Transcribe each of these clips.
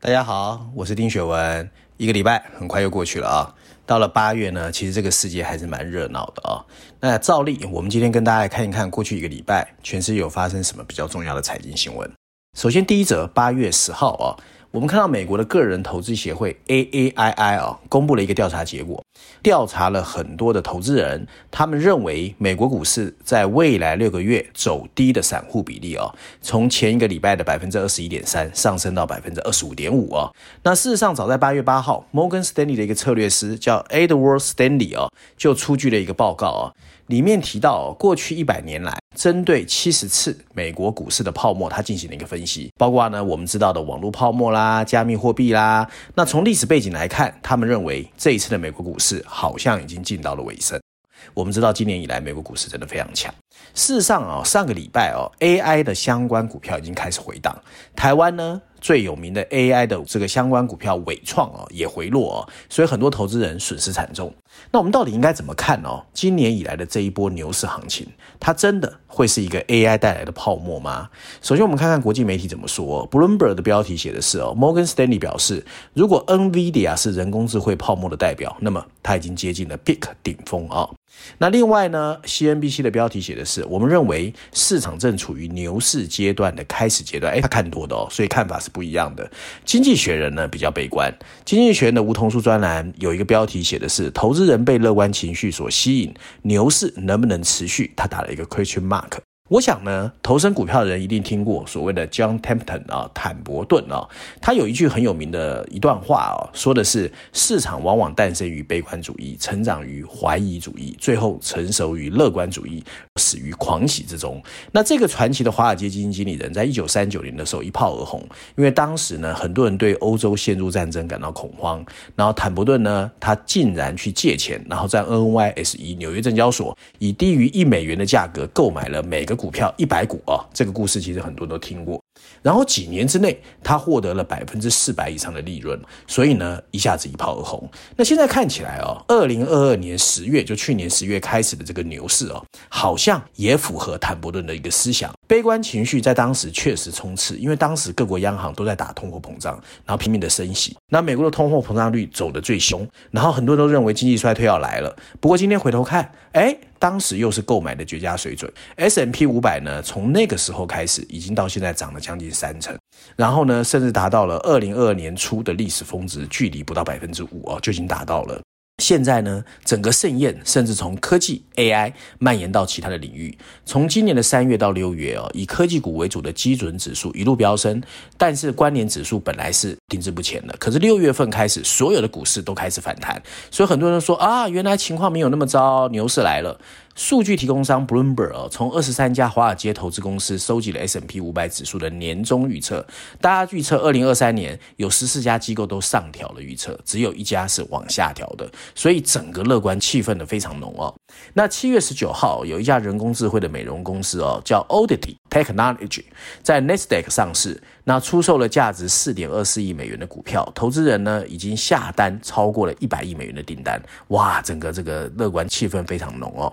大家好，我是丁雪文。一个礼拜很快又过去了啊，到了八月呢，其实这个世界还是蛮热闹的啊。那照例，我们今天跟大家来看一看过去一个礼拜全世界有发生什么比较重要的财经新闻。首先，第一则，八月十号啊。我们看到美国的个人投资协会 AAII 啊，公布了一个调查结果，调查了很多的投资人，他们认为美国股市在未来六个月走低的散户比例啊，从前一个礼拜的百分之二十一点三上升到百分之二十五点五啊。那事实上，早在八月八号，摩根士丹利的一个策略师叫 Edward Stanley 啊，就出具了一个报告啊，里面提到过去一百年来。针对七十次美国股市的泡沫，他进行了一个分析，包括呢我们知道的网络泡沫啦、加密货币啦。那从历史背景来看，他们认为这一次的美国股市好像已经进到了尾声。我们知道今年以来美国股市真的非常强。事实上啊，上个礼拜哦，AI 的相关股票已经开始回档。台湾呢，最有名的 AI 的这个相关股票纬创啊也回落哦，所以很多投资人损失惨重。那我们到底应该怎么看哦？今年以来的这一波牛市行情，它真的会是一个 AI 带来的泡沫吗？首先，我们看看国际媒体怎么说。Bloomberg 的标题写的是哦，Morgan Stanley 表示，如果 NVIDIA 是人工智慧泡沫的代表，那么它已经接近了 peak 顶峰啊。那另外呢，CNBC 的标题写的是，我们认为市场正处于牛市阶段的开始阶段。哎，他看多的哦，所以看法是不一样的。经济学人呢比较悲观，经济学人的梧桐树专栏有一个标题写的是，投资人被乐观情绪所吸引，牛市能不能持续？他打了一个 question mark。我想呢，投身股票的人一定听过所谓的 John Templeton 啊，坦伯顿啊，他有一句很有名的一段话啊，说的是市场往往诞生于悲观主义，成长于怀疑主义，最后成熟于乐观主义，死于狂喜之中。那这个传奇的华尔街基金经理人，在一九三九年的时候一炮而红，因为当时呢，很多人对欧洲陷入战争感到恐慌，然后坦伯顿呢，他竟然去借钱，然后在 NYSE 纽约证交所以低于一美元的价格购买了每个。股票一百股啊，这个故事其实很多都听过。然后几年之内，他获得了百分之四百以上的利润，所以呢，一下子一炮而红。那现在看起来哦，二零二二年十月，就去年十月开始的这个牛市哦，好像也符合坦伯顿的一个思想。悲观情绪在当时确实冲刺，因为当时各国央行都在打通货膨胀，然后拼命的升息。那美国的通货膨胀率走得最凶，然后很多人都认为经济衰退要来了。不过今天回头看，哎，当时又是购买的绝佳水准。S&P 五百呢，从那个时候开始，已经到现在涨了将近三成，然后呢，甚至达到了二零二二年初的历史峰值，距离不到百分之五哦，就已经达到了。现在呢，整个盛宴甚至从科技 AI 蔓延到其他的领域。从今年的三月到六月哦，以科技股为主的基准指数一路飙升，但是关联指数本来是停滞不前的。可是六月份开始，所有的股市都开始反弹，所以很多人说啊，原来情况没有那么糟，牛市来了。数据提供商 Bloomberg 从二十三家华尔街投资公司收集了 S&P 五百指数的年终预测，大家预测二零二三年有十四家机构都上调了预测，只有一家是往下调的，所以整个乐观气氛的非常浓哦。那七月十九号有一家人工智慧的美容公司哦，叫 Oddity Technology，在 Nasdaq 上市，那出售了价值四点二四亿美元的股票，投资人呢已经下单超过了一百亿美元的订单，哇，整个这个乐观气氛非常浓哦。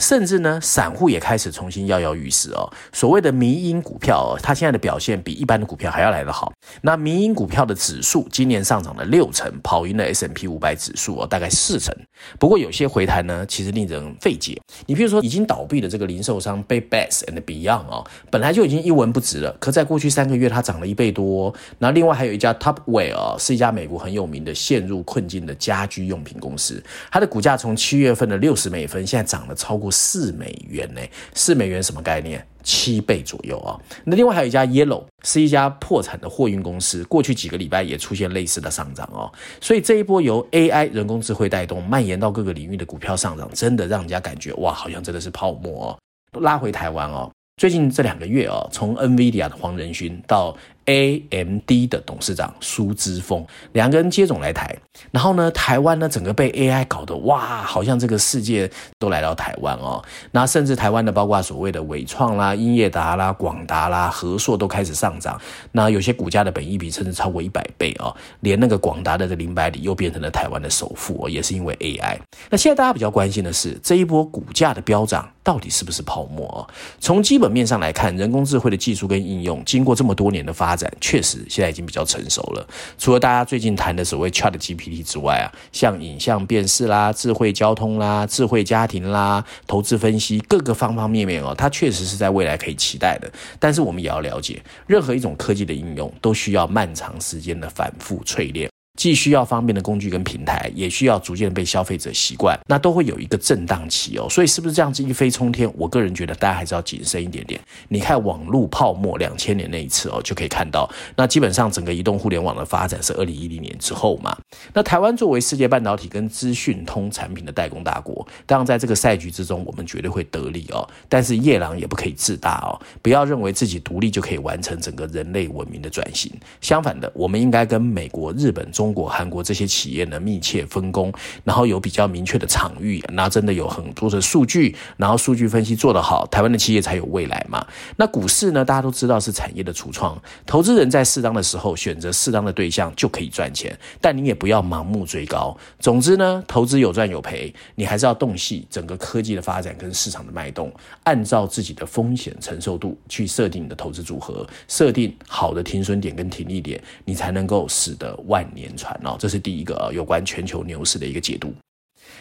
甚至呢，散户也开始重新跃跃欲试哦。所谓的迷因股票哦，它现在的表现比一般的股票还要来得好。那迷因股票的指数今年上涨了六成，跑赢了 S&P 五百指数哦，大概四成。不过有些回弹呢，其实令人费解。你比如说，已经倒闭的这个零售商 Bed Bath and Beyond 哦，本来就已经一文不值了，可在过去三个月它涨了一倍多。那另外还有一家 topware 哦，是一家美国很有名的陷入困境的家居用品公司，它的股价从七月份的六十美分，现在涨了超过。四美元呢？四美元什么概念？七倍左右啊！那另外还有一家 Yellow，是一家破产的货运公司，过去几个礼拜也出现类似的上涨哦。所以这一波由 AI 人工智慧带动，蔓延到各个领域的股票上涨，真的让人家感觉哇，好像真的是泡沫哦。拉回台湾哦，最近这两个月哦，从 NVIDIA 的黄仁勋到 AMD 的董事长苏姿丰，两个人接踵来台。然后呢，台湾呢整个被 AI 搞得哇，好像这个世界都来到台湾哦。那甚至台湾的包括所谓的伟创啦、英业达啦、广达啦、和硕都开始上涨。那有些股价的本益比甚至超过一百倍哦，连那个广达的这林百里又变成了台湾的首富哦，也是因为 AI。那现在大家比较关心的是这一波股价的飙涨。到底是不是泡沫哦？从基本面上来看，人工智慧的技术跟应用，经过这么多年的发展，确实现在已经比较成熟了。除了大家最近谈的所谓 Chat GPT 之外啊，像影像辨识啦、智慧交通啦、智慧家庭啦、投资分析各个方方面面哦，它确实是在未来可以期待的。但是我们也要了解，任何一种科技的应用，都需要漫长时间的反复淬炼。既需要方便的工具跟平台，也需要逐渐被消费者习惯，那都会有一个震荡期哦。所以是不是这样子一飞冲天？我个人觉得大家还是要谨慎一点点。你看网络泡沫两千年那一次哦，就可以看到，那基本上整个移动互联网的发展是二零一零年之后嘛。那台湾作为世界半导体跟资讯通产品的代工大国，当然在这个赛局之中，我们绝对会得利哦。但是夜郎也不可以自大哦，不要认为自己独立就可以完成整个人类文明的转型。相反的，我们应该跟美国、日本、中。中国、韩国这些企业呢，密切分工，然后有比较明确的场域，那真的有很多的数据，然后数据分析做得好，台湾的企业才有未来嘛。那股市呢，大家都知道是产业的橱窗，投资人在适当的时候选择适当的对象就可以赚钱，但你也不要盲目追高。总之呢，投资有赚有赔，你还是要洞悉整个科技的发展跟市场的脉动，按照自己的风险承受度去设定你的投资组合，设定好的停损点跟停利点，你才能够使得万年传哦，这是第一个有关全球牛市的一个解读。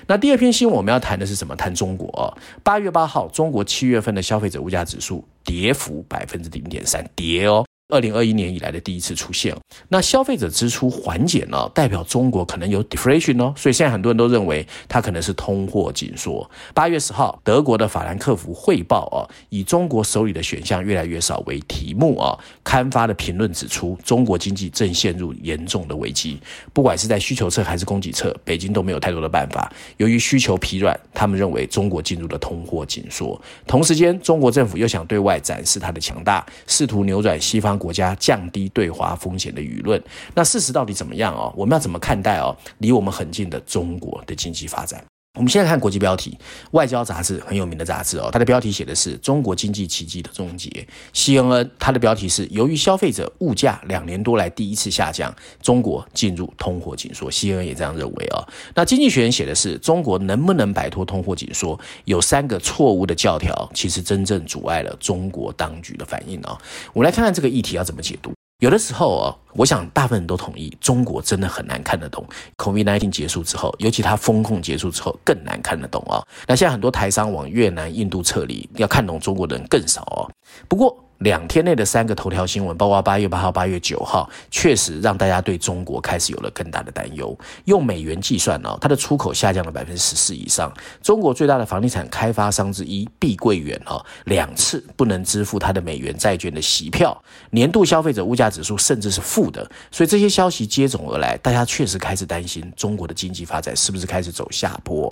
那第二篇新闻我们要谈的是什么？谈中国。八月八号，中国七月份的消费者物价指数跌幅百分之零点三，跌哦。二零二一年以来的第一次出现，那消费者支出缓解呢，代表中国可能有 deflation 哦，所以现在很多人都认为它可能是通货紧缩。八月十号，德国的法兰克福汇报啊，以中国手里的选项越来越少为题目啊，刊发的评论指出，中国经济正陷入严重的危机，不管是在需求侧还是供给侧，北京都没有太多的办法。由于需求疲软，他们认为中国进入了通货紧缩。同时间，中国政府又想对外展示它的强大，试图扭转西方。国家降低对华风险的舆论，那事实到底怎么样哦？我们要怎么看待哦？离我们很近的中国的经济发展。我们现在看国际标题，《外交杂志》很有名的杂志哦，它的标题写的是“中国经济奇迹的终结”。CNN 它的标题是“由于消费者物价两年多来第一次下降，中国进入通货紧缩”。CNN 也这样认为哦。那《经济学人》写的是“中国能不能摆脱通货紧缩，有三个错误的教条，其实真正阻碍了中国当局的反应哦。”我们来看看这个议题要怎么解读。有的时候哦，我想大部分人都同意，中国真的很难看得懂。COVID-19 结束之后，尤其它风控结束之后，更难看得懂哦。那现在很多台商往越南、印度撤离，要看懂中国的人更少哦。不过，两天内的三个头条新闻，包括八月八号、八月九号，确实让大家对中国开始有了更大的担忧。用美元计算呢，它的出口下降了百分之十四以上。中国最大的房地产开发商之一碧桂园啊，两次不能支付它的美元债券的息票，年度消费者物价指数甚至是负的。所以这些消息接踵而来，大家确实开始担心中国的经济发展是不是开始走下坡。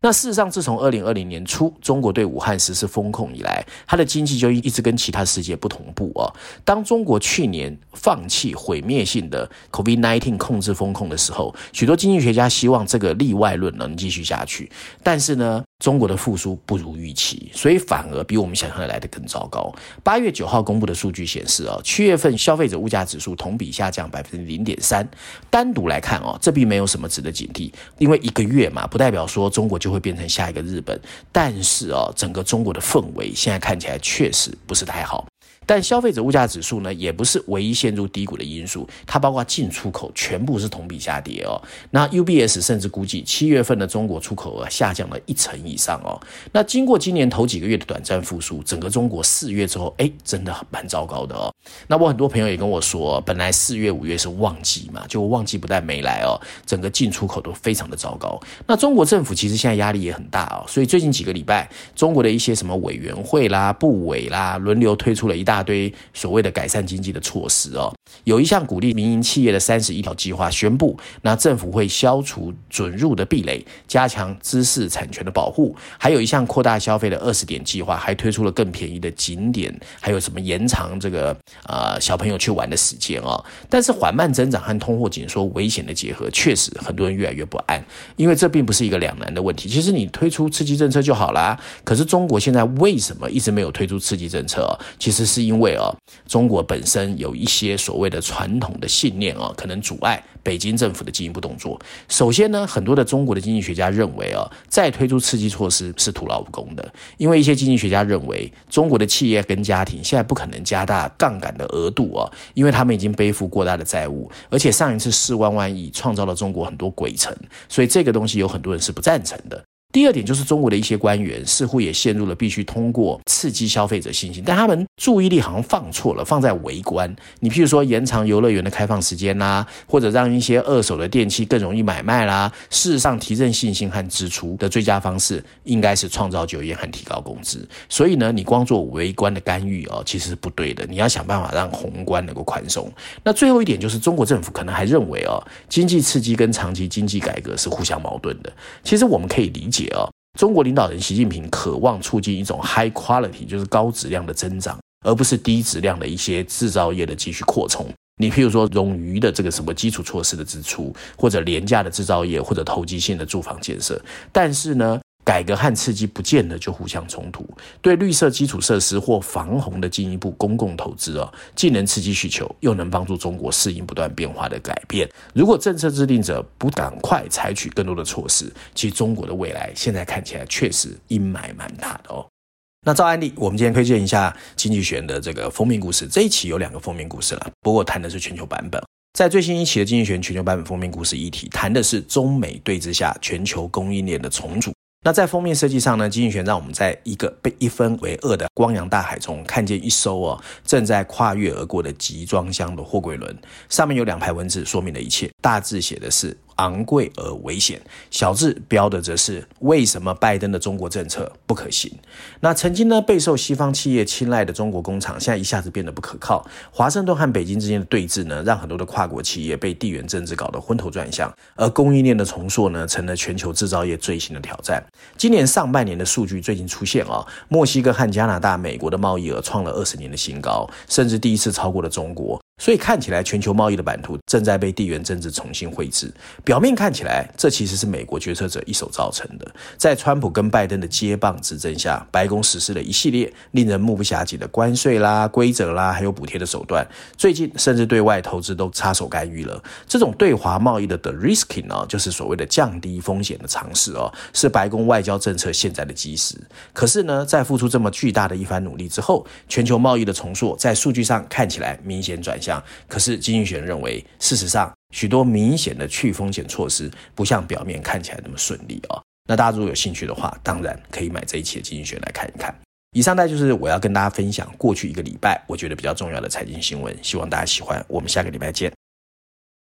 那事实上，自从二零二零年初中国对武汉实施封控以来，它的经济就一直跟其他世界不同步啊。当中国去年放弃毁灭性的 COVID-19 控制封控的时候，许多经济学家希望这个例外论能继续下去，但是呢，中国的复苏不如预期，所以反而比我们想象的来的更糟糕。八月九号公布的数据显示啊，七月份消费者物价指数同比下降百分之零点三。单独来看哦，这并没有什么值得警惕，因为一个月嘛，不代表说中国就会变成下一个日本。但是哦，整个中国的氛围现在看起来确实不是太好。但消费者物价指数呢，也不是唯一陷入低谷的因素，它包括进出口全部是同比下跌哦。那 UBS 甚至估计七月份的中国出口额下降了一成以上哦。那经过今年头几个月的短暂复苏，整个中国四月之后，哎，真的蛮糟糕的哦。那我很多朋友也跟我说，本来四月五月是旺季嘛，就旺季不但没来哦，整个进出口都非常的糟糕。那中国政府其实现在压力也很大哦，所以最近几个礼拜，中国的一些什么委员会啦、部委啦，轮流推出了一大。大堆所谓的改善经济的措施哦，有一项鼓励民营企业的三十一条计划宣布，那政府会消除准入的壁垒，加强知识产权的保护，还有一项扩大消费的二十点计划，还推出了更便宜的景点，还有什么延长这个呃小朋友去玩的时间哦。但是缓慢增长和通货紧缩危险的结合，确实很多人越来越不安，因为这并不是一个两难的问题。其实你推出刺激政策就好啦，可是中国现在为什么一直没有推出刺激政策？其实是因为哦，中国本身有一些所谓的传统的信念哦，可能阻碍北京政府的进一步动作。首先呢，很多的中国的经济学家认为哦，再推出刺激措施是徒劳无功的，因为一些经济学家认为，中国的企业跟家庭现在不可能加大杠杆的额度哦，因为他们已经背负过大的债务，而且上一次四万万亿创造了中国很多鬼城，所以这个东西有很多人是不赞成的。第二点就是中国的一些官员似乎也陷入了必须通过刺激消费者信心，但他们注意力好像放错了，放在微观。你譬如说延长游乐园的开放时间啦，或者让一些二手的电器更容易买卖啦。事实上，提振信心和支出的最佳方式应该是创造就业和提高工资。所以呢，你光做微观的干预哦，其实是不对的。你要想办法让宏观能够宽松。那最后一点就是中国政府可能还认为哦，经济刺激跟长期经济改革是互相矛盾的。其实我们可以理解。中国领导人习近平渴望促进一种 high quality，就是高质量的增长，而不是低质量的一些制造业的继续扩充。你譬如说冗余的这个什么基础措施的支出，或者廉价的制造业，或者投机性的住房建设，但是呢，改革和刺激不见得就互相冲突，对绿色基础设施或防洪的进一步公共投资哦，既能刺激需求，又能帮助中国适应不断变化的改变。如果政策制定者不赶快采取更多的措施，其实中国的未来现在看起来确实阴霾蛮大的哦。那照案例，我们今天推荐一下《经济学人》的这个封面故事。这一期有两个封面故事了，不过谈的是全球版本。在最新一期的《经济学人》全球版本封面故事议题，谈的是中美对峙下全球供应链的重组。那在封面设计上呢，经济学让我们在一个被一分为二的光洋大海中，看见一艘哦正在跨越而过的集装箱的货柜轮，上面有两排文字说明了一切，大致写的是。昂贵而危险，小字标的则是为什么拜登的中国政策不可行？那曾经呢备受西方企业青睐的中国工厂，现在一下子变得不可靠。华盛顿和北京之间的对峙呢，让很多的跨国企业被地缘政治搞得昏头转向，而供应链的重塑呢，成了全球制造业最新的挑战。今年上半年的数据最近出现啊、哦，墨西哥和加拿大、美国的贸易额创了二十年的新高，甚至第一次超过了中国。所以看起来，全球贸易的版图正在被地缘政治重新绘制。表面看起来，这其实是美国决策者一手造成的。在川普跟拜登的接棒执政下，白宫实施了一系列令人目不暇接的关税啦、规则啦，还有补贴的手段。最近甚至对外投资都插手干预了。这种对华贸易的 de-risking 呢，就是所谓的降低风险的尝试哦，是白宫外交政策现在的基石。可是呢，在付出这么巨大的一番努力之后，全球贸易的重塑在数据上看起来明显转。可是，经济学认为，事实上，许多明显的去风险措施不像表面看起来那么顺利哦。那大家如果有兴趣的话，当然可以买这一期的经济学来看一看。以上呢，就是我要跟大家分享过去一个礼拜我觉得比较重要的财经新闻，希望大家喜欢。我们下个礼拜见。